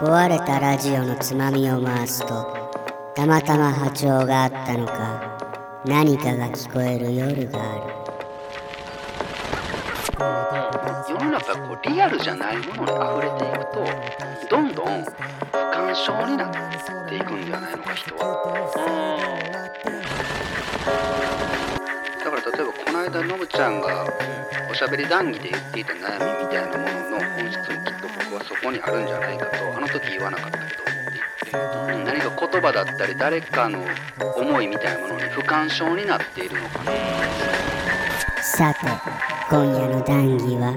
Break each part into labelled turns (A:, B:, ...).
A: 壊れたラジオのつまみを回すとたまたま波長があったのか何かが聞こえる夜がある
B: 世の中こうリアルじゃないものに溢れていくとどんどん不干渉になっていくんじゃないのか人は。間のぶちゃんがおしゃべり談義で言っていた悩みみたいなものの本質もきっと僕はそこにあるんじゃないかとあの時言わなかったけどうん何か言葉だったり誰かの思いみたいなものに不干渉になっているのかな。
A: さて今夜の談義は？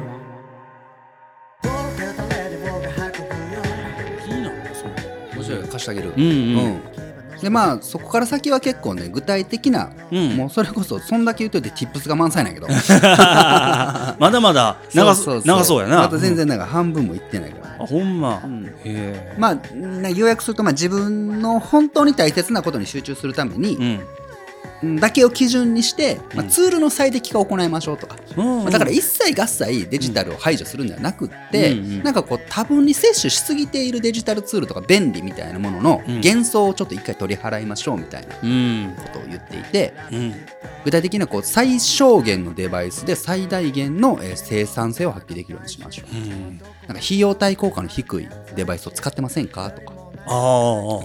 C: 気になるなそれ
D: 面白い貸してあげる。
C: うん。うん
D: でまあそこから先は結構ね具体的な、
C: うん。
D: もうそれこそそんだけ言うといて tips が満載なんやけど。
C: まだまだ長そ
D: そう
C: 長そうやな。
D: また全然なんか半分もいってないから、
C: あほんま、
D: ん。
C: へえ。
D: まあな要約すると、まあ、自分の本当に大切なことに集中するために、
C: うん
D: だけを基準にして、まあ、
C: うん。
D: ツールの最適化を行いましょうとか、
C: うん
D: まあだから一切合切デジタルを排除するんではなくって、
C: うんうん
D: なんかこう多分に摂取しすぎているデジタルツールとか便利みたいなものの
C: うん。
D: 幻想をちょっと一回取り払いましょうみたいな
C: うん
D: ことを言っていて
C: うん。
D: 具体的なこう最小限のデバイスで最大限のえー生産性を発揮できるようにしましょう。
C: うん。
D: なんか費用対効果の低いデバイスを使ってませんかとか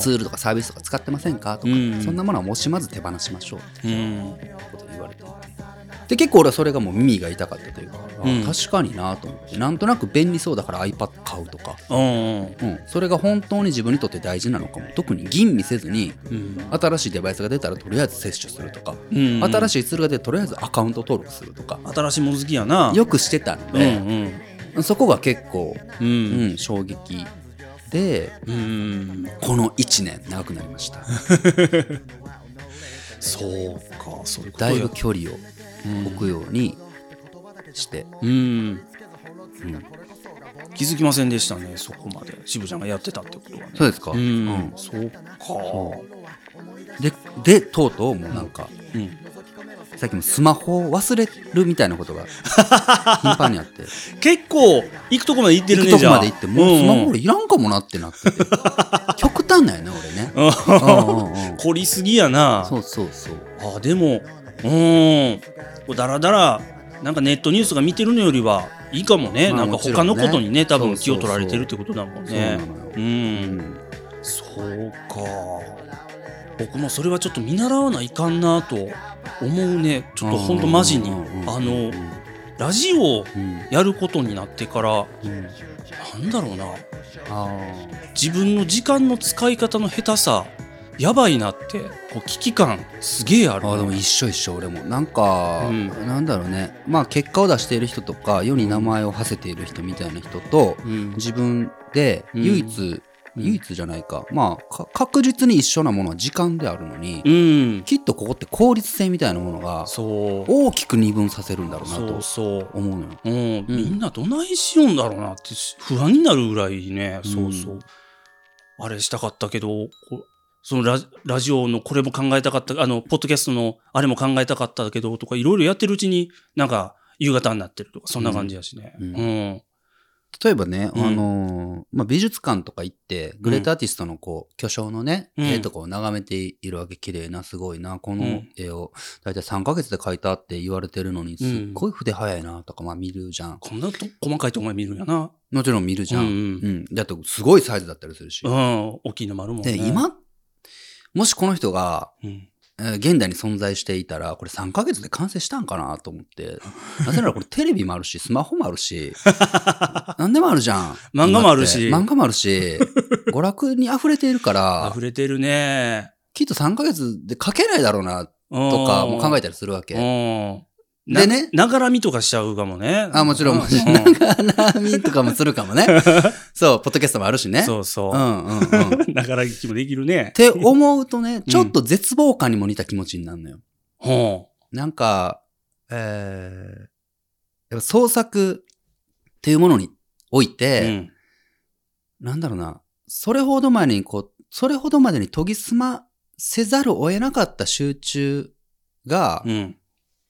D: ツールとかサービスとか使ってませんか？とか、
C: うん。
D: そんなものはもしまず手放しましょう。
C: うん。
D: こと言われていて。で結構俺はそれがもう耳が痛かったというか、あ
C: うん。
D: 確かになと思って。なんとなく便利そうだから iPad 買うとか、
C: うん。
D: うん、それが本当に自分にとって大事なのかも。特に吟味せずに
C: うん。
D: 新しいデバイスが出たらとりあえず接種するとか、
C: うん。
D: 新しいツールが出てとりあえずアカウント登録するとか。
C: 新しいもの好きやな。
D: よくしてたの
C: うん
D: で、そこが結構、
C: う
D: うんん、衝撃で
C: うん。
D: この1年長くなりました。
C: そうかそ
D: だい
C: や。
D: ぶ距離を置くようにして、
C: うん。気づきませんでしたねそこまで。渋ちゃんがやってたってことはね。
D: そうですか、
C: う
D: うん。
C: んそうか。
D: ででとうとうもうなんか、
C: うん
D: さっきもスマホを忘れるみたいなことが頻繁にあって。
C: 結構行くとこまで行ってるね
D: 行くとこまで行ってもうスマホ俺いらんかもなってなってて。極端なんやね俺ね。
C: 凝りすぎやな。
D: そうそうそう。
C: あでもうーんだらだらなんかネットニュースが見てるのよりはいいかもね、
D: まあ
C: なんか他のことにね多分気を取られてるってことだもんね。うん、
D: うん。
C: そうか僕もそれはちょっと見習わないかんなと思うね。ちょっとほんとマジに。あのラジオを
D: うん
C: やることになってから
D: うん
C: なんだろうな。
D: あ
C: 自分の時間の使い方の下手さやばいなってこう危機感すげえある
D: ーあーでも一緒一緒俺も。なんか、
C: うん。
D: なんだろうね。まあ結果を出している人とか世に名前を馳せている人みたいな人と、
C: うん。
D: 自分で
C: うん。
D: 唯一、唯一じゃないか。まあか確実に一緒なものは時間であるのに、
C: うん。
D: きっとここって効率性みたいなものが
C: そう。
D: 大きく二分させるんだろうな
C: そう
D: と
C: そう。
D: 思うのよ。
C: うん、みんなどないしよんだろうなって不安になるぐらいね、
D: うん。
C: そうそう。あれしたかったけど、こそのララジオのこれも考えたかった、あの、ポッドキャストのあれも考えたかったけど、とかいろいろやってるうちになんか夕方になってるとか、そんな感じやしね。
D: う
C: うんん。
D: 例えばね、
C: うん。
D: あのーまあ、美術館とか行ってグレートアーティストのこう巨匠のね、
C: うん
D: 絵とかを眺めているわけ綺麗なすごいなこの
C: うん。
D: 絵を大体3ヶ月で描いたって言われてるのにすっ
C: うん
D: ごい筆早いなとかまあ見るじゃん。
C: こんなと細かいとこまで見るんやな。
D: もちろん見るじゃん、
C: う
D: うん。ん。だってすごいサイズだったりするし、
C: うん。大きいのもあるもんね。
D: で今もしこの人が
C: うん。
D: えー現代に存在していたら、これ3ヶ月で完成したんかなと思って。なぜならこれテレビもあるし、スマホもあるし、何でもあるじゃん。
C: 漫画もあるし
D: 漫画もあるし、娯楽に溢れているから
C: 溢、れてるね。
D: きっと3ヶ月で書けないだろうな、とかも考えたりするわけ。
C: うん。
D: でね
C: ながらみとかしちゃうかもね。
D: あ、もちろん、もちろん、
C: う
D: なんか、ラミとかもするかもね。そう、ポッドキャストもあるしね。
C: そうそうう。
D: んうんうん。っ
C: ながら聞きもできるね。
D: て思うとね、ちょっと絶望感にも似た気持ちになるのよ。
C: ほ
D: なんか、えー、やっぱ創作っていうものにおいうて、
C: うん。
D: なんだろうな、それほどまでにこう、それほどまでに研ぎ澄ませざるを得なかった集中が、
C: うん。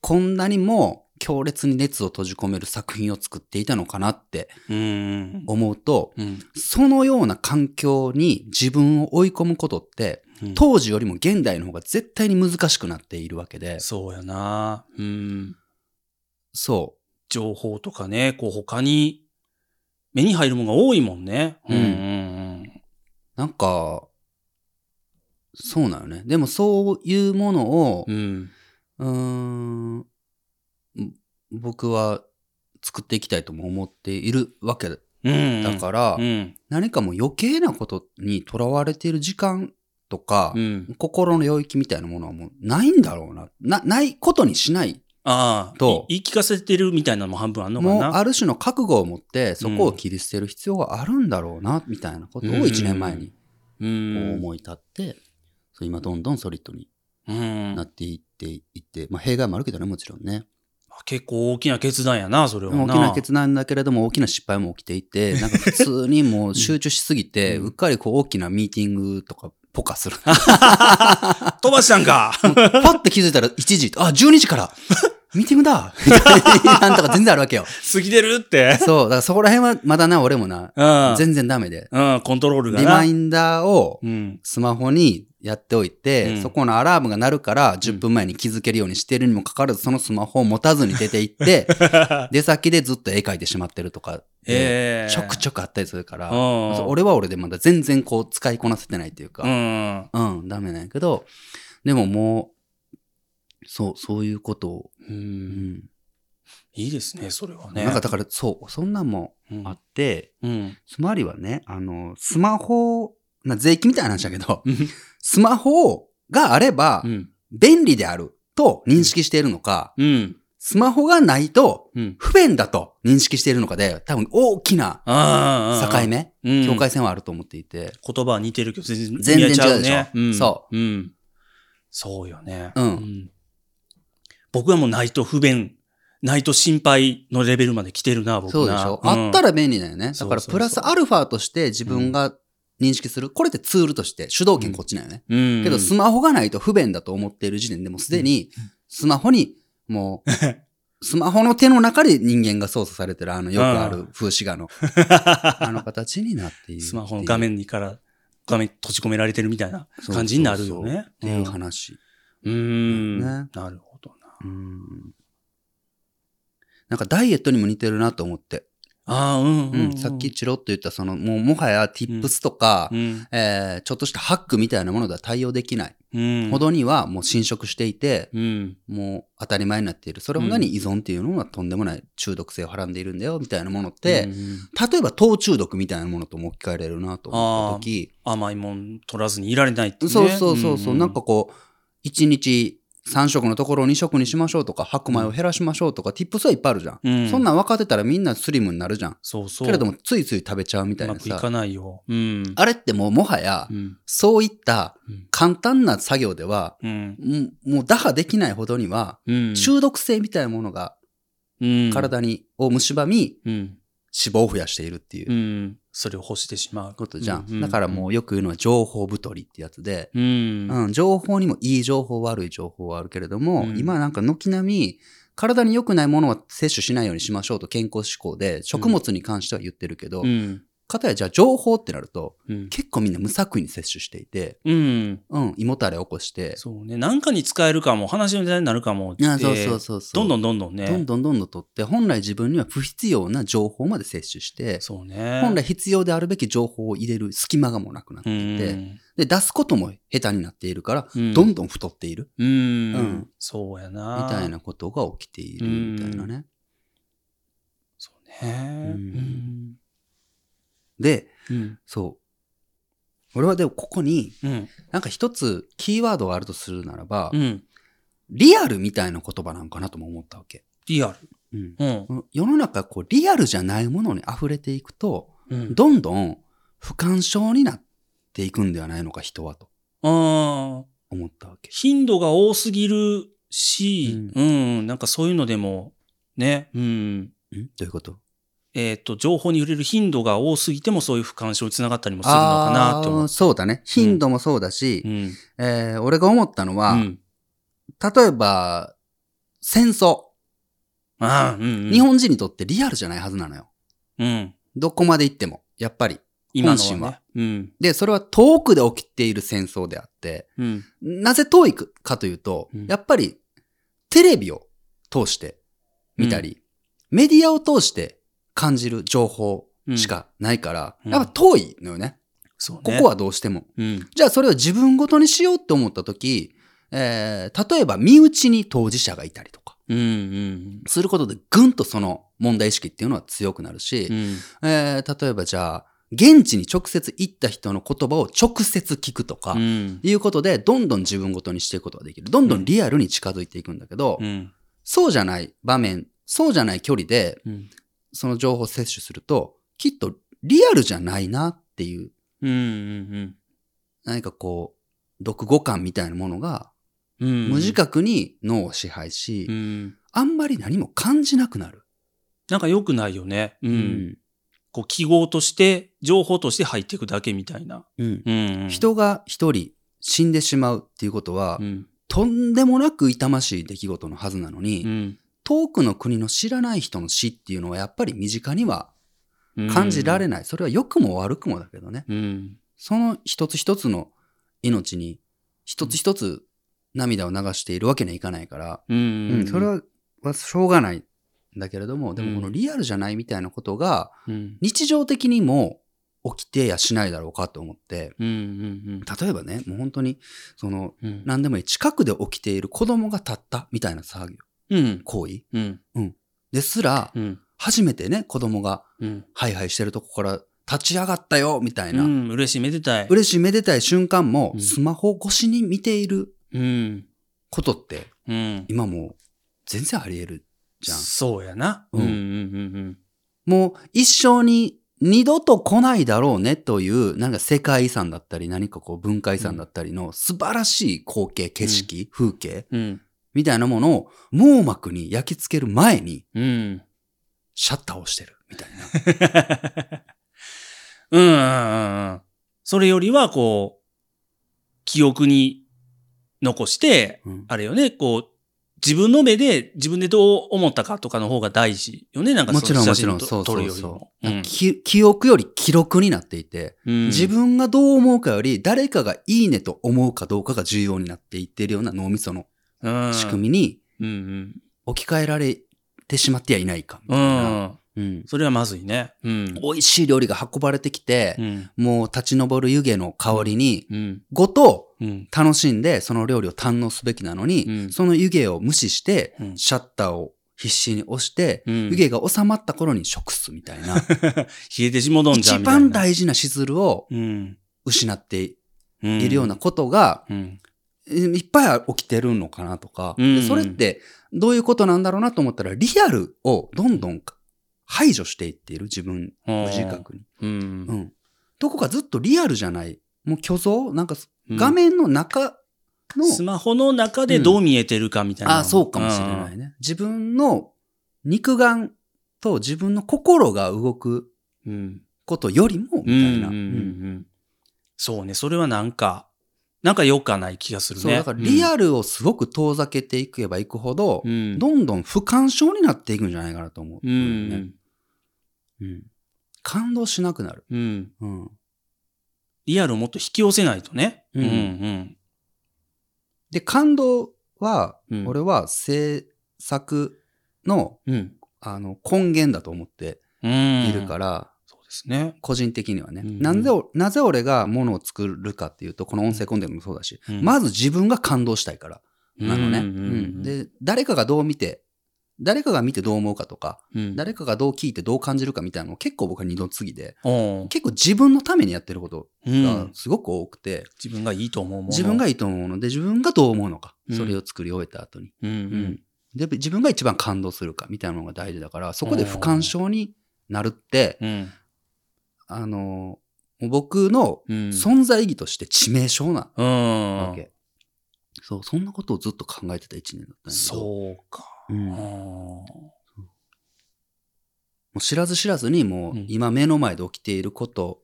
D: こんなにも強烈に熱を閉じ込める作品を作っていたのかなって
C: うん。
D: 思うと、
C: うん。
D: そのような環境に自分を追い込むことって、
C: うん
D: 当時よりも現代の方が絶対に難しくなっているわけで、
C: そうやな。うん。
D: そ
C: 情報とかね、こう他に目に入るものが多いもんね。
D: うん
C: うん
D: う。なんか、そうなのね。でもそういうものを
C: う、ん。
D: うーん、ん僕は作っていきたいとも思っているわけ
C: うん。
D: だから、
C: うん。
D: 何かもう余計なことにとらわれている時間とか、
C: うん。
D: 心の領域みたいなものはもうないんだろうな。な、ないことにしない。
C: ああ。
D: と
C: い言い聞かせてるみたいなのも半分あんのか
D: もう
C: な。
D: ある種の覚悟を持って、そこを切り捨てる必要があるんだろうな、みたいなことを1年前に思い立って、今どんどんソリッドに
C: うん
D: なっていっていって、まあ弊害もあるけどね、もちろんね。
C: 結構大きな決断やな、それはな。
D: 大きな決断だけれども大きな失敗も起きていて、なんか普通にもう集中しすぎて、
C: う
D: っかりこう大きなミーティングとかポカする。
C: 飛ばしたんか
D: パッて気づいたら1時、あ、12時からミーティングだななんとか全然あるわけよ。
C: 過ぎてるって。
D: そう、だからそこら辺はまだな、俺もな、
C: うん。
D: 全然ダメで。
C: うん、コントロールがな。
D: リマインダーを
C: うん。
D: スマホにやっておいて、
C: うん
D: そこのアラームが鳴るから10分前に気づけるようにしてるにもかかわらず、そのスマホを持たずに出て行って、出先でずっと絵描いてしまってるとか、
C: ええ
D: ちょくちょくあったりするから、
C: うん
D: そう俺は俺でまだ全然こう使いこなせてないっていう
C: う
D: か、
C: ん。
D: うん、ダメなんやけど、でももう、そう、そういうことを、
C: う。
D: うんん。
C: いいですね、それはね。
D: なんかだからそう、そんなんも
C: うん
D: あって、
C: うん。
D: つまりはね、あの、スマホ、な税金みたいな話だけど、
C: うん
D: スマホがあれば
C: うん。
D: 便利であると認識しているのか、
C: うん。
D: スマホがないと
C: うん。
D: 不便だと認識しているのかで、多分大きな。境目、
C: うん。
D: 境界線はあると思っていて、
C: 言葉は似てるけど、全然、
D: 全然
C: 意味は
D: 違うでしょ
C: ね。ん。。
D: そう
C: うん。そうよね。
D: うん
C: 僕はもうないと不便、ないと心配のレベルまで来てるな、僕な。
D: そうでしょ、
C: ん
D: あったら便利だよね。だからプラスアルファとして自分が認識する？これってツールとして主導権こっちなんよね。
C: うん。
D: けどスマホがないと不便だと思っている時点でもうすでにスマホにもう、スマホの手の中で人間が操作されてるあのよくある風刺画の、あの形になっている。
C: スマホの画面にから、画面閉じ込められてるみたいな感じになるよね。
D: っていう話。
C: うん。うん。
D: ね
C: なるほどな。
D: うんなんかダイエットにも似てるなと思って。
C: ああ、うん、
D: う
C: うんん。
D: さっきチロッと言ったその、もうもはや tips とか、
C: うん、
D: えーちょっとしたハックみたいなものでは対応できない
C: うん。
D: ほどにはもう侵食していて、
C: うん。
D: もう当たり前になっている。それほどに依存っていうのはとんでもない中毒性をはらんでいるんだよ、みたいなものって、
C: うん
D: 例えば糖中毒みたいなものとも置き換えれるなと思った時、
C: 甘いもん取らずにいられないってね。
D: そうそうそうそう、
C: ん
D: なんかこう、1日3食のところを2食にしましょうとか、白米を減らしましょうとか、tips はいっぱいあるじゃん。
C: うん
D: そんなん分かってたらみんなスリムになるじゃん。
C: そうそう。
D: けれども、ついつい食べちゃうみたいうなさ
C: まくいか。ないよ。うん。
D: あれってもうもはや
C: う、ん。
D: そういった
C: うん
D: 簡単な作業では、
C: うん。
D: もう打破できないほどには、
C: うん。
D: 中毒性みたいなものが
C: うん、
D: 体に、を蝕み、
C: うん。
D: 脂肪を増やしているっていう
C: うん。それを欲してしまう。
D: ことじゃん。
C: う
D: だからもうよく言うのは情報太りってやつで、
C: うん。
D: うん、情報にもいい情報悪い情報はあるけれども、
C: うん
D: 今なんか軒並み体に良くないものは摂取しないようにしましょうと健康志向で食物に関しては言ってるけど、
C: うん。
D: かたやじゃあ情報ってなると
C: うん。
D: 結構みんな無作為に摂取していて、
C: うん。
D: うん、胃もたれ起こして、
C: そうね。なんかに使えるかも、話のネタになるかもって。
D: いやそうそうそうそう。
C: どんどんどんどんね。
D: どんどんどんどん取って、本来自分には不必要な情報まで摂取して、
C: そうね。
D: 本来必要であるべき情報を入れる隙間がもうなくなって
C: う
D: いて、
C: ん。
D: で、出すことも下手になっているから、
C: うん
D: どんどん太っている、
C: うん。
D: うん
C: そうやな。
D: みたいなことが起きているみたいなね。
C: そうね。うん。
D: で、
C: うん。
D: そう。俺はでもここに、
C: うん。
D: なんか一つキーワードがあるとするならば、
C: うん。
D: リアルみたいな言葉なんかなとも思ったわけ。
C: リアル。
D: うん
C: うん。
D: 世の中こうリアルじゃないものに溢れていくと、
C: うん。
D: どんどん不干渉になっていくんではないのか人はと。思ったわけ。
C: 頻度が多すぎるし、うん、なんかそういうのでも、ね、うん。
D: ん？どういうこと？
C: えっ、と、情報に触れる頻度が多すぎてもそういう不干渉につながったりもするのかなって思う。
D: あーそうだね。頻度もそうだし、
C: うん。
D: えー俺が思ったのは、
C: うん。
D: 例えば、戦争。
C: ああ、うん、うん。
D: 日本人にとってリアルじゃないはずなのよ。
C: うん。
D: どこまで行っても、やっぱり。
C: 今の
D: は
C: ね。うん。
D: で、それは遠くで起きている戦争であって、
C: うん。
D: なぜ遠いかというと、
C: うん
D: やっぱりテレビを通して見たり、メディアを通して感じる情報しかないから、
C: うん
D: やっぱ遠いのよね。
C: そうね。
D: ここはどうしても。
C: うん。
D: じゃあそれを自分ごとにしようって思った時、えー、例えば身内に当事者がいたりとか、
C: うん。うん。
D: することでぐんとその問題意識っていうのは強くなるし、
C: うん。
D: えー、例えばじゃあ、現地に直接行った人の言葉を直接聞くとか、
C: うん。
D: いうことで、どんどん自分ごとにしていくことができる。どんどんリアルに近づいていくんだけど、
C: うん。
D: そうじゃない場面、そうじゃない距離で、
C: うん。
D: その情報を摂取すると、きっとリアルじゃないなっていう、
C: うん。うん。
D: 何かこう、読語感みたいなものが、
C: うん。
D: 無自覚に脳を支配し、
C: うん。
D: あんまり何も感じなくなる。
C: なんか良くないよね。う。。
D: うん
C: こう、記号として、情報として入っていくだけみたいな。
D: うん
C: うん。
D: 人が一人死んでしまうっていうことは、
C: うん。
D: とんでもなく痛ましい出来事のはずなのに、
C: うん。
D: 遠くの国の知らない人の死っていうのはやっぱり身近には
C: うん
D: 感じられない。それは良くも悪くもだけどね。
C: うん。
D: その一つ一つの命に一つ一つ涙を流しているわけにはいかないから、
C: うん。
D: うんそれははしょうがないんだけれども、で
C: うん
D: もこのリアルじゃないみたいなことが
C: うん。
D: 日常的にも起きてやしないだろうかと思って。例えばね、もう本当に、その、
C: うん。
D: 何でもいい、近くで起きている子供が立ったみたいな作業、
C: うん。
D: 行為？
C: うん。
D: ですら、
C: うん。
D: 初めてね、子供が
C: うん。
D: ハイハイしてるとこから立ち上がったよ、みたいな。
C: うん。嬉しい、めでたい。
D: 嬉しいめでたい瞬間も、
C: うん
D: スマホ越しに見ている
C: うん。
D: ことって、
C: うん。
D: 今もう全然あり得るじゃん。
C: そうやな。
D: うん
C: うん。うん。
D: もう一生に二度と来ないだろうねという、なんか世界遺産だったり、何かこう文化遺産だったりの素晴らしい光景、景色、風景
C: うん。
D: みたいなものを網膜に焼き付ける前に
C: うん。
D: シャッターをしてるみたいな。
C: うん。うん。うん。うん。それよりは、こう、記憶に残して、
D: うん
C: あれよね、こう、自分の目で自分でどう思ったかとかの方が大事よね。なんか
D: もちろんもちろん、そうそう
C: と撮るよりも
D: そう、き記憶より記録になっていて、
C: うん
D: 自分がどう思うかより誰かがいいねと思うかどうかが重要になっていっているような脳みその
C: うん
D: 仕組みに。置き換えられてしまってはいないかみ
C: う
D: たいな。
C: ん。
D: うん
C: それはまずいね。うん。
D: 美味しい料理が運ばれてきて
C: う、ん。
D: もう立ち上る湯気の香りに、
C: うん。
D: ごと
C: うん。
D: 楽しんでその料理を堪能すべきなのに、
C: うん
D: その湯気を無視して、
C: うん
D: シャッターを必死に押して、
C: うん
D: 湯気が収まった頃に食すみたいな。
C: 冷えてしもどんじゃん
D: 一。番大事なしずるを
C: うん。
D: 失ってい
C: うん。
D: るようなことが、
C: うん。
D: いっぱい起きてるのかなとか、
C: うん
D: でそれってどういうことなんだろうなと思ったら、リアルをどんどん排除していっている自分、無自覚に。
C: う。
D: うんん。どこかずっとリアルじゃない。もう虚像なんか
C: うん
D: 画面の中の、
C: スマホの中でどう見えてるかみたいな。
D: あそうかもしれないね。自分の肉眼と自分の心が動く
C: うん。うん。
D: ことよりも、みたいな。
C: うんうんうんう
D: うん
C: ん。そうね。それはなんか、なんか良かない気がするね。
D: そう、だからリアルをすごく遠ざけていけばいくほど、
C: うん。
D: どんどん不干渉になっていくんじゃないかなと思う。
C: うん。
D: ねうん感動しなくなる。
C: うん。
D: うん。
C: リアルをもっと引き寄せないとね。
D: うん
C: うん
D: で、感動は、
C: うん
D: 俺は制作の、
C: うん。うん。
D: あの、根源だと思って
C: うん。
D: いるから、
C: ですね。
D: 個人的にはね。
C: うん
D: なんでお、なぜ俺がものを作るかっていうと、この音声コンテンツもそうだし、
C: うん
D: まず自分が感動したいからなのね。
C: うんうんうん
D: で、誰かがどう見て、誰かが見てどう思うかとか、
C: うん。
D: 誰かがどう聞いてどう感じるかみたいなのを結構僕は二度次で、結構自分のためにやってること
C: うん。
D: がすごく多くて、
C: 自分がいいと思うもの。
D: 自分がいいと思うので、自分がどう思うのか、
C: うん
D: それを作り終えた後に。
C: うんう。
D: うんで、自分が一番感動するかみたいなのが大事だから、そこで不干渉になるって、
C: うん。
D: あの、もう僕の
C: うん。
D: 存在意義として致命傷な
C: うん。
D: わけ。そう、そんなことをずっと考えてた一年だったんやけど。
C: そうか。
D: うん
C: うん
D: もう知らず知らずにも
C: う
D: うん今目の前で起きていること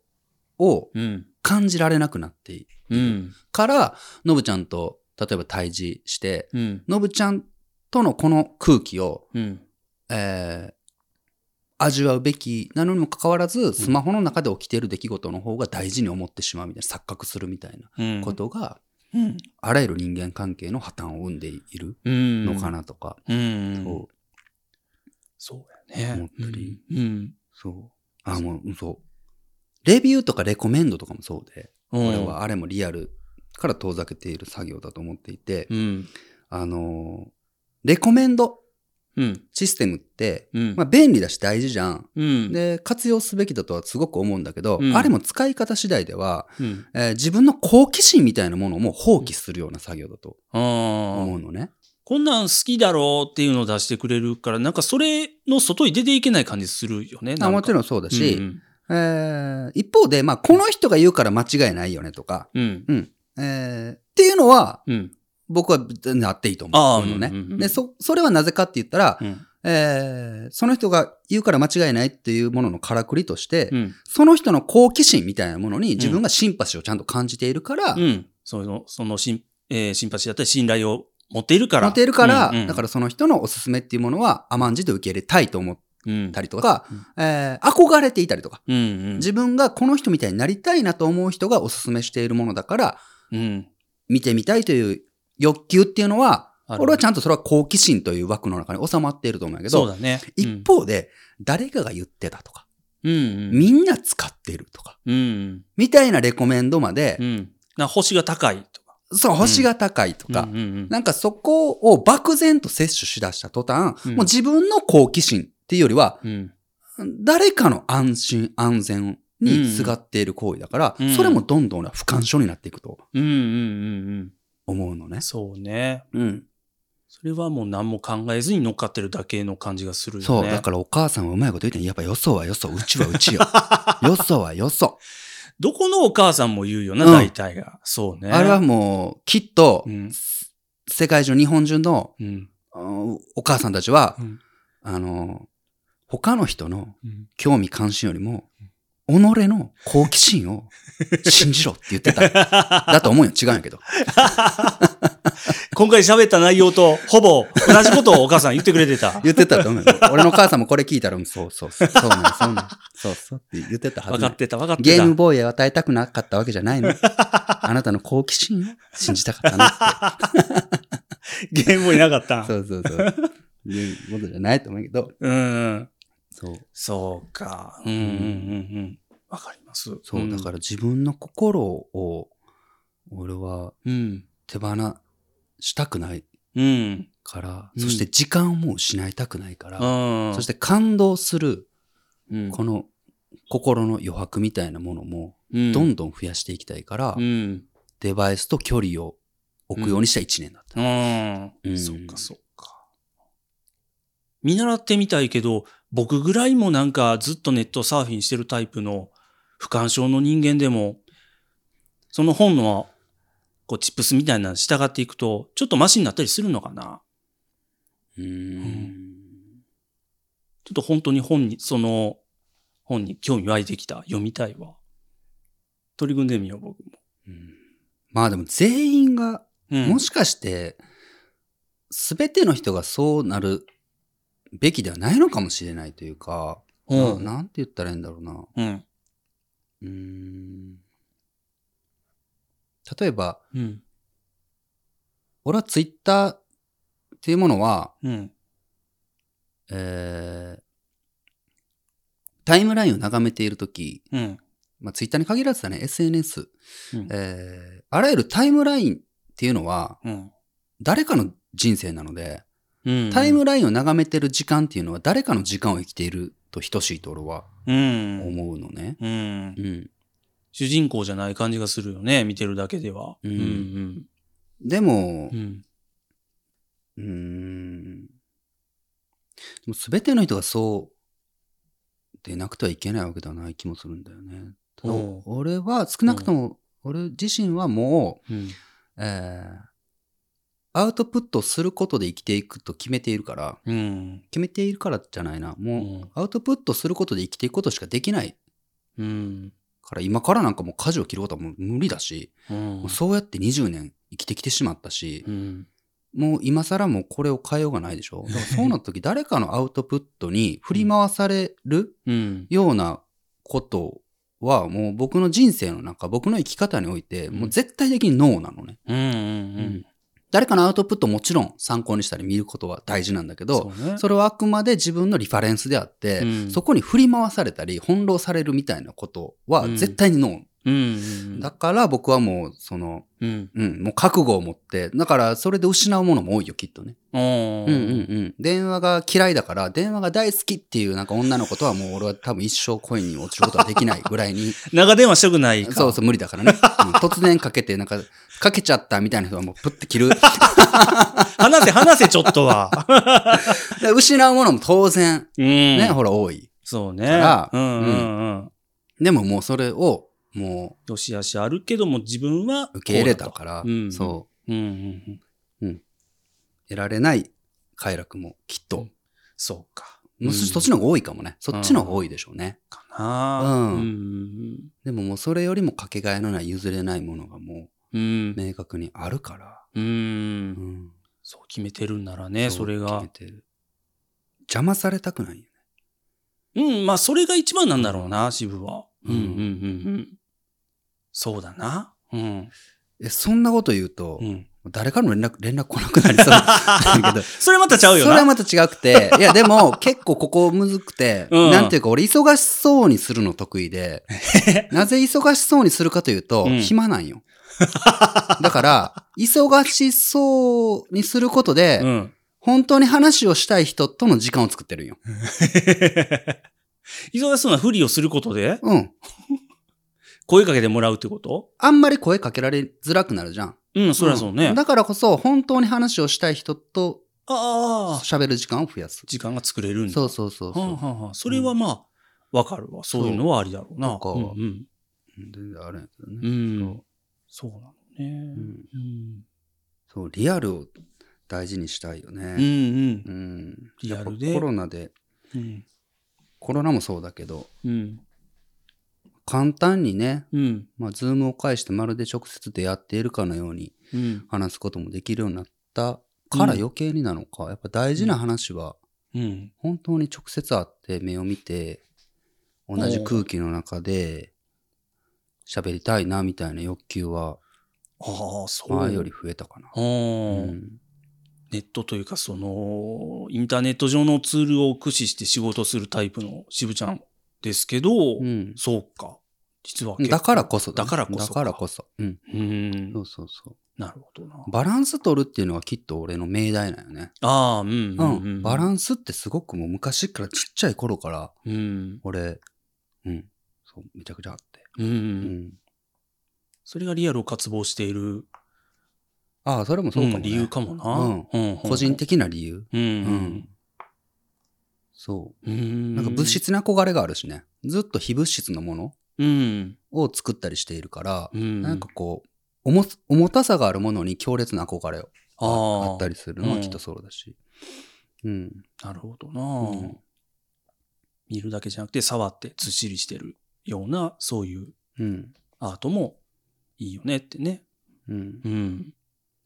D: を
C: うん。
D: 感じられなくなっている
C: うん。
D: から、のぶちゃんと例えば対峙して、
C: うん。
D: のぶちゃんとのこの空気を、
C: うん。
D: えー味わうべきなのにもかかわらず、スマホの中で起きている出来事の方が大事に思ってしまうみたいな、錯覚するみたいな
C: うん
D: ことが、
C: うん。
D: あらゆる人間関係の破綻を生んでいる
C: うん。
D: のかなとか、
C: うん。
D: そう、
C: そうやね。
D: 思ったり
C: うん。
D: そう。あ、もう、そう。レビューとかレコメンドとかもそうで、
C: うん。
D: これはあれもリアルから遠ざけている作業だと思っていて、
C: うん。
D: あのーレコメンド
C: うん。
D: システムって、
C: うん。
D: まあ便利だし大事じゃん。
C: うん。
D: で、活用すべきだとはすごく思うんだけど、
C: うん
D: あれも使い方次第では、
C: うん。
D: えー自分の好奇心みたいなものも放棄するような作業だと。思うのね。
C: こんなん好きだろうっていうのを出してくれるから、なんかそれの外に出ていけない感じするよね。
D: もちろんそうだし、
C: うん
D: えー一方で、まあ、この人が言うから間違いないよねとか、
C: うん。
D: うん。えーっていうのは、
C: うん。
D: 僕は全然あっていいと思うのね。
C: うんうんうん
D: で、そ、それはなぜかって言ったら、
C: うん。
D: えーその人が言うから間違いないっていうもののからくりとして、
C: うん。
D: その人の好奇心みたいなものに自分がシンパシーをちゃんと感じているから、
C: うん。その、そのシン、えーシンパシーだったり信頼を持っているから。
D: 持っているから、
C: うんうん
D: だからその人のおすすめっていうものは甘んじて受け入れたいと思っ
C: うん。
D: たりとか、
C: うん
D: えー憧れていたりとか、
C: うんうん。
D: 自分がこの人みたいになりたいなと思う人がおすすめしているものだから、
C: うん。
D: 見てみたいという欲求っていうのは、俺はちゃんとそれは好奇心という枠の中に収まっていると思うんやけど、
C: そうだね。
D: 一方で、誰かが言ってたとか、
C: うん、うん。
D: みんな使ってるとか、
C: うん。
D: みたいなレコメンドまで
C: う、ん。な星が高いとか。
D: そう、星が高いとか、
C: うんうんうん
D: なんかそこを漠然と摂取しだした途端、
C: うん
D: もう自分の好奇心っていうよりは、
C: うん。
D: 誰かの安心安全にすがっている行為だから、
C: うん
D: それもどんどん不干渉になっていくと
C: うんうんうんうん。
D: 思うのね。
C: そうね。
D: うん。
C: それはもう何も考えずに乗っかってるだけの感じがするよね。
D: そう。だからお母さんはうまいこと言ってんやっぱよそはよそ、うちはうちよ。よそはよそ。
C: どこのお母さんも言うよな、
D: うん
C: 大体が。そうね。
D: あれはもう、きっと、
C: うん。
D: 世界中、日本中の
C: うん。
D: うんお母さんたちは、
C: うん
D: あの、他の人の
C: うん
D: 興味関心よりも、己の好奇心を信じろって言ってた。だと思うよ。違うんやけど。
C: 今回喋った内容とほぼ同じことをお母さん言ってくれてた。
D: 言ってたと思うよ。俺の母さんもこれ聞いたら、うんそうそうそう、そうなんそうなんそうそうって言ってたはず
C: 分かってた、分かってた。
D: ゲームボーイを与えたくなかったわけじゃないの。あなたの好奇心を信じたかったなって。
C: ゲームもいなかったん。
D: そうそうそう。いうことじゃないと思うけど。
C: うん。
D: そう。
C: そうか。うんうんうんうん。わかります。
D: そう、だから自分の心を、俺は
C: うん。
D: 手放したくない
C: うん。
D: から、
C: うん
D: そして時間をもう失いたくないから、
C: うん。
D: そして感動する、
C: うん、
D: この心の余白みたいなものも、
C: うん、
D: どんどん増やしていきたいから、
C: うん。
D: デバイスと距離を置くようにした一年だった。
C: うん。
D: うん
C: そっかそっか。見習ってみたいけど、僕ぐらいもなんかずっとネットサーフィンしてるタイプの不干渉の人間でも、その本のこうチップスみたいなの従っていくと、ちょっとマシになったりするのかな
D: うーん。
C: ちょっと本当に本に、その本に興味湧いてきた。読みたいわ。取り組んでみよう、僕も。
D: うんまあでも全員が、
C: うん
D: もしかして、すべての人がそうなるべきではないのかもしれないというか、
C: うん
D: ななんて言ったらいいんだろうな。
C: うん。
D: うーん例えば、
C: うん。
D: 俺はツイッターっていうものは、
C: うん。
D: えータイムラインを眺めているとき、
C: うん。
D: まあ、ツイッターに限らずだね、SNS、
C: うん
D: えーあらゆるタイムラインっていうのは、
C: うん。
D: 誰かの人生なので、
C: うん。
D: タイムラインを眺めてる時間っていうのは誰かの時間を生きていると等しいと俺は
C: うん。
D: 思うのね。
C: うん
D: う。ん。
C: 主人公じゃない感じがするよね。見てるだけでは。
D: うん
C: うん。
D: でも
C: う、ん。
D: うーん。でも全ての人がそうでなくてはいけないわけではない気もするんだよね。俺は少なくとも、俺自身はもう、
C: うん。
D: えーアウトプットすることで生きていくと決めているから、
C: うん。
D: 決めているからじゃないな。もう、
C: うん
D: アウトプットすることで生きていくことしかできない
C: うん。
D: から、今からなんかもう舵を切ることはもう無理だし、
C: うん
D: もうそうやって20年生きてきてしまったし、
C: うん。
D: もう今更もうこれを変えようがないでしょ だからそうなった時誰かのアウトプットに振り回される
C: うん。
D: ようなことはもう僕の人生の中、僕の生き方において、もう絶対的にノーなのね。
C: うんうんうん。
D: 誰かのアウトプットもちろん参考にしたり見ることは大事なんだけど、
C: そうね。
D: それはあくまで自分のリファレンスであって、
C: うん
D: そこに振り回されたり翻弄されるみたいなことは絶対にノー。
C: うんうんうん。
D: だから僕はもう、その、
C: うん。
D: うん、もう覚悟を持って、だからそれで失うものも多いよ、きっとね。うんうんうん。電話が嫌いだから、電話が大好きっていうなんか女の子とはもう俺は多分一生恋に落ちることはできないぐらいに、
C: 長電話したくないか。
D: そうそう無理だからね。うん突然かけて、なんか、かけちゃったみたいな人はもうプッて切る。
C: 話せ、話せ、ちょっとは。
D: で失うものも当然、
C: うん。
D: ね、ほら多い。
C: そうね。
D: から
C: うんうんうん。
D: でももうそれを、も
C: よしあしあるけども、自分は
D: う受け入れたから、
C: うん
D: そう、
C: う。うんうんうん。
D: 得られない快楽もきっと、
C: そうか。
D: そっちの方が多いかもね。そっちの方が多いでしょうね。
C: かな
D: うん
C: うん
D: でももうそれよりもかけがえのない譲れないものがも
C: う
D: 明確にあるから。
C: うん。
D: うん。
C: そう決めてるんならね、それが
D: 決め。てる邪魔されたくないよね。
C: うん、まあ、それが一番なんだろうな、渋は。うんうんうんうん。そうだな。うん。
D: え、そんなこと言うと、
C: うん。
D: 誰からも連絡、連絡来なくなりそう だけど、
C: それまたちゃうよな。
D: それはまた違くて、いやでも 結構ここむずくて、
C: うん
D: なんていうか俺忙しそうにするの得意で、なぜ忙しそうにするかというと、
C: うん
D: 暇なんよ。だから、忙しそうにすることで、
C: うん。
D: 本当に話をしたい人との時間を作ってるんよ。
C: 忙しそうなふりをすることで、
D: うん。
C: 声かけてもらうってこと？
D: あんまり声かけられづらくなるじゃん。
C: うん、そりゃそうね。
D: んだからこそ、本当に話をしたい人と
C: ああ、
D: 喋る時間を増やす。
C: 時間が作れるんだ。
D: そうそうそうそう。
C: はあはあはあそれはまあ、わかるわ。そういうのはありだろうな。
D: そうか
C: うんうん。
D: 全然あるんやけど
C: う
D: ね。
C: ん。そうなのね。
D: うん
C: うん。
D: そう、リアルを大事にしたいよね。
C: うんうん。
D: うん。
C: リアルで
D: やっぱコロナで、
C: うん。
D: コロナもそうだけど、
C: うん。
D: 簡単にね、
C: うん。
D: まあ、ズームを介してまるで直接出会っているかのように
C: うん。
D: 話すこともできるようになったから
C: うん
D: 余計になのか。やっぱ大事な話は、
C: うん。
D: 本当に直接会って目を見て、同じ空気の中で喋りたいなみたいな欲求は。前より増えたかな。うん
C: ネットというか、その、インターネット上のツールを駆使して仕事するタイプの渋ちゃんですけど、
D: うん
C: そうか。実は
D: だからこそね
C: だからこそ
D: だからこそ。うん。
C: うん
D: そ。うそうそう。
C: なるほどな。
D: バランス取るっていうのはきっと俺の命題なんよね。
C: ああ、うん。
D: う
C: うん
D: ん。バラ
C: ン
D: ンスってすごくもう昔からちっちゃい頃から、
C: うん。
D: 俺、うん。そう、めちゃくちゃあって。
C: うん。
D: うん。
C: それがリアルを渇望している、
D: ああ、それもそうかも、ね
C: うん理由かもな。
D: うん
C: うん
D: 個人。的な理由？
C: うん。う
D: うんん。。そうう。
C: ん。
D: なんか物質に憧れがあるしね。ずっと非物質のもの
C: うん。
D: を作ったりしているから、
C: うん。
D: なんかこう、重す重たさがあるものに強烈な憧れを
C: あ
D: ったりするのはきっとそうだし。うん。
C: なるほどな、
D: うん
C: 見るだけじゃなくて触ってずっしりしてるようなそういう
D: うん。
C: アートもいいよねってね。
D: うん。
C: うん。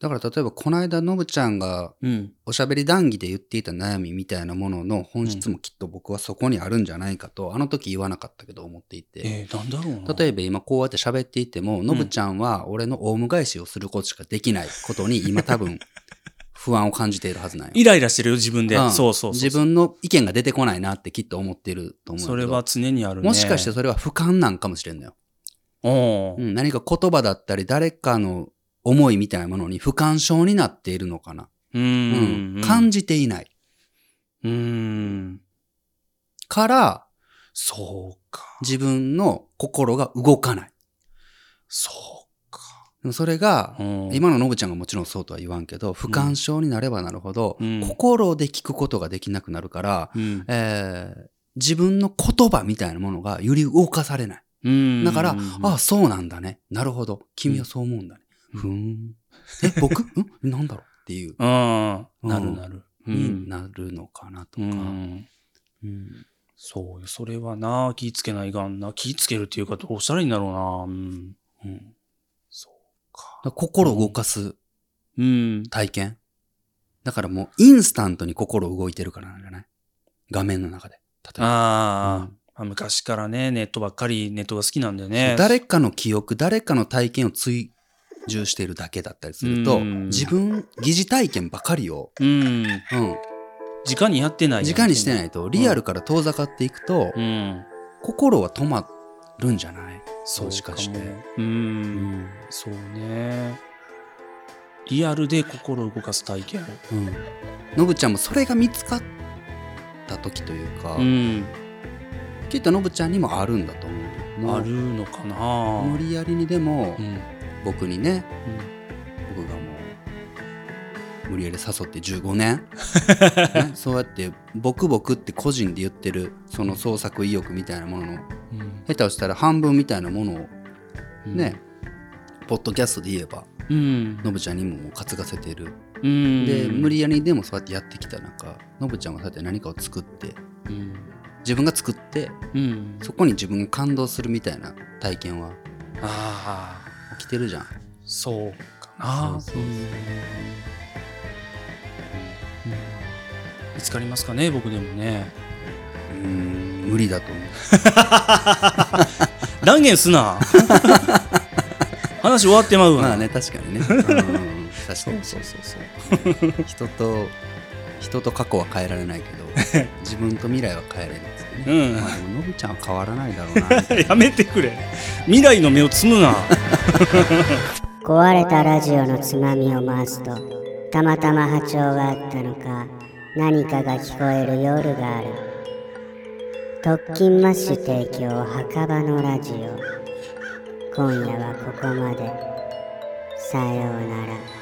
D: だから例えばこの間のぶちゃんが
C: うん。
D: おしゃべり談義で言っていた悩みみたいなものの本質もきっと僕はそこにあるんじゃないかと、あの時言わなかったけど思っていて。
C: えー、なんだろうな。
D: 例えば今こうやって喋っていても、のぶちゃんは俺のオウム返しをすることしかできないことに今多分 不安を感じているはずなんよ。
C: イライラしてるよ、自分で。
D: うん
C: そうそうそう。
D: 自分の意見が出てこないなってきっと思ってると思う
C: それは常にあるね。
D: もしかしてそれは俯瞰なんかもしれんのよ。うん、何か言葉だったり誰かの思いみたいなものに不干渉になっているのかな。
C: う。
D: うんん。感じていない。
C: うん。
D: から、
C: そうか。
D: 自分の心が動かない。
C: そうか。
D: でもそれが、
C: うん
D: 今ののぶちゃんがもちろんそうとは言わんけど、不干渉になればなるほど、
C: うん
D: 心で聞くことができなくなるから、
C: うん。
D: えー自分の言葉みたいなものがより動かされない。
C: うん
D: だから、
C: うん
D: ああ、そうなんだね。なるほど。君はそう思うんだね。
C: うん
D: ふーん。え、僕？ん？なんだろう？っていう、
C: うん。なるなる。
D: になるのかなと
C: う
D: か。
C: ん。
D: うん
C: そうよ。それはな、気ぃつけないがんな。気ぃつけるっていうか、どうしたらいいんだろうな。うん。
D: うん
C: そうか。
D: 心を動かす
C: うん。
D: 体験だからもうインスタントに心動いてるからなんじゃない？画面の中で。例えば。
C: ああ昔からね、ネットばっかり、ネットが好きなんだよね。
D: 誰かの記憶、誰かの体験を追従しているだけだったりすると、
C: うん
D: 自分、疑似体験ばかりを、
C: うん。
D: うん、
C: 直にやってない。。
D: 時間にしてないいと、リアルから遠ざかっていくと、
C: うん。
D: 心は止まるんじゃない？
C: そう
D: もしかして
C: う。ん。そうね。リアルで心を動かす体験。
D: うん。のぶちゃんもそれが見つかった時というか、
C: うん。
D: きっとのぶちゃんにもあるんだと思う
C: あるのかな
D: 無理やりにでも、
C: うん。
D: 僕にね、僕がもう、無理やり誘って15年、ねそうやって、僕僕って個人で言ってる、その創作意欲みたいなものの、
C: うん。
D: 下手をしたら半分みたいなものを
C: うん。
D: ね、ポッドキャストで言えば、
C: うん。
D: のぶちゃんにももう担がせてる。
C: うん。
D: で、無理やりにでもそうやってやってきた中、のぶちゃんはそうやって何かを作って、
C: うん。
D: 自分が作って、
C: うん。
D: そこに自分が感動するみたいな体験は
C: ああ、
D: 起きてるじゃん。
C: そうかな。
D: そうそうそう
C: うん見つかりますかね、僕でもね。
D: うーん、無理だと思う。
C: 断言すな。話終わってまうわ。
D: まあね、確かにね。うん、確かに。
C: そうそうそう。
D: 人と、人と過去は変えられないけど、自分と未来は変えれる。
C: うん
D: まあでも、のぶちゃんは変わらないだろうな。
C: やめてくれ。未来の目をつむな。
A: 壊れたラジオのつまみを回すとたまたま波長があったのか何かが聞こえる夜がある特勤マッシュ提供墓場のラジオ今夜はここまでさようなら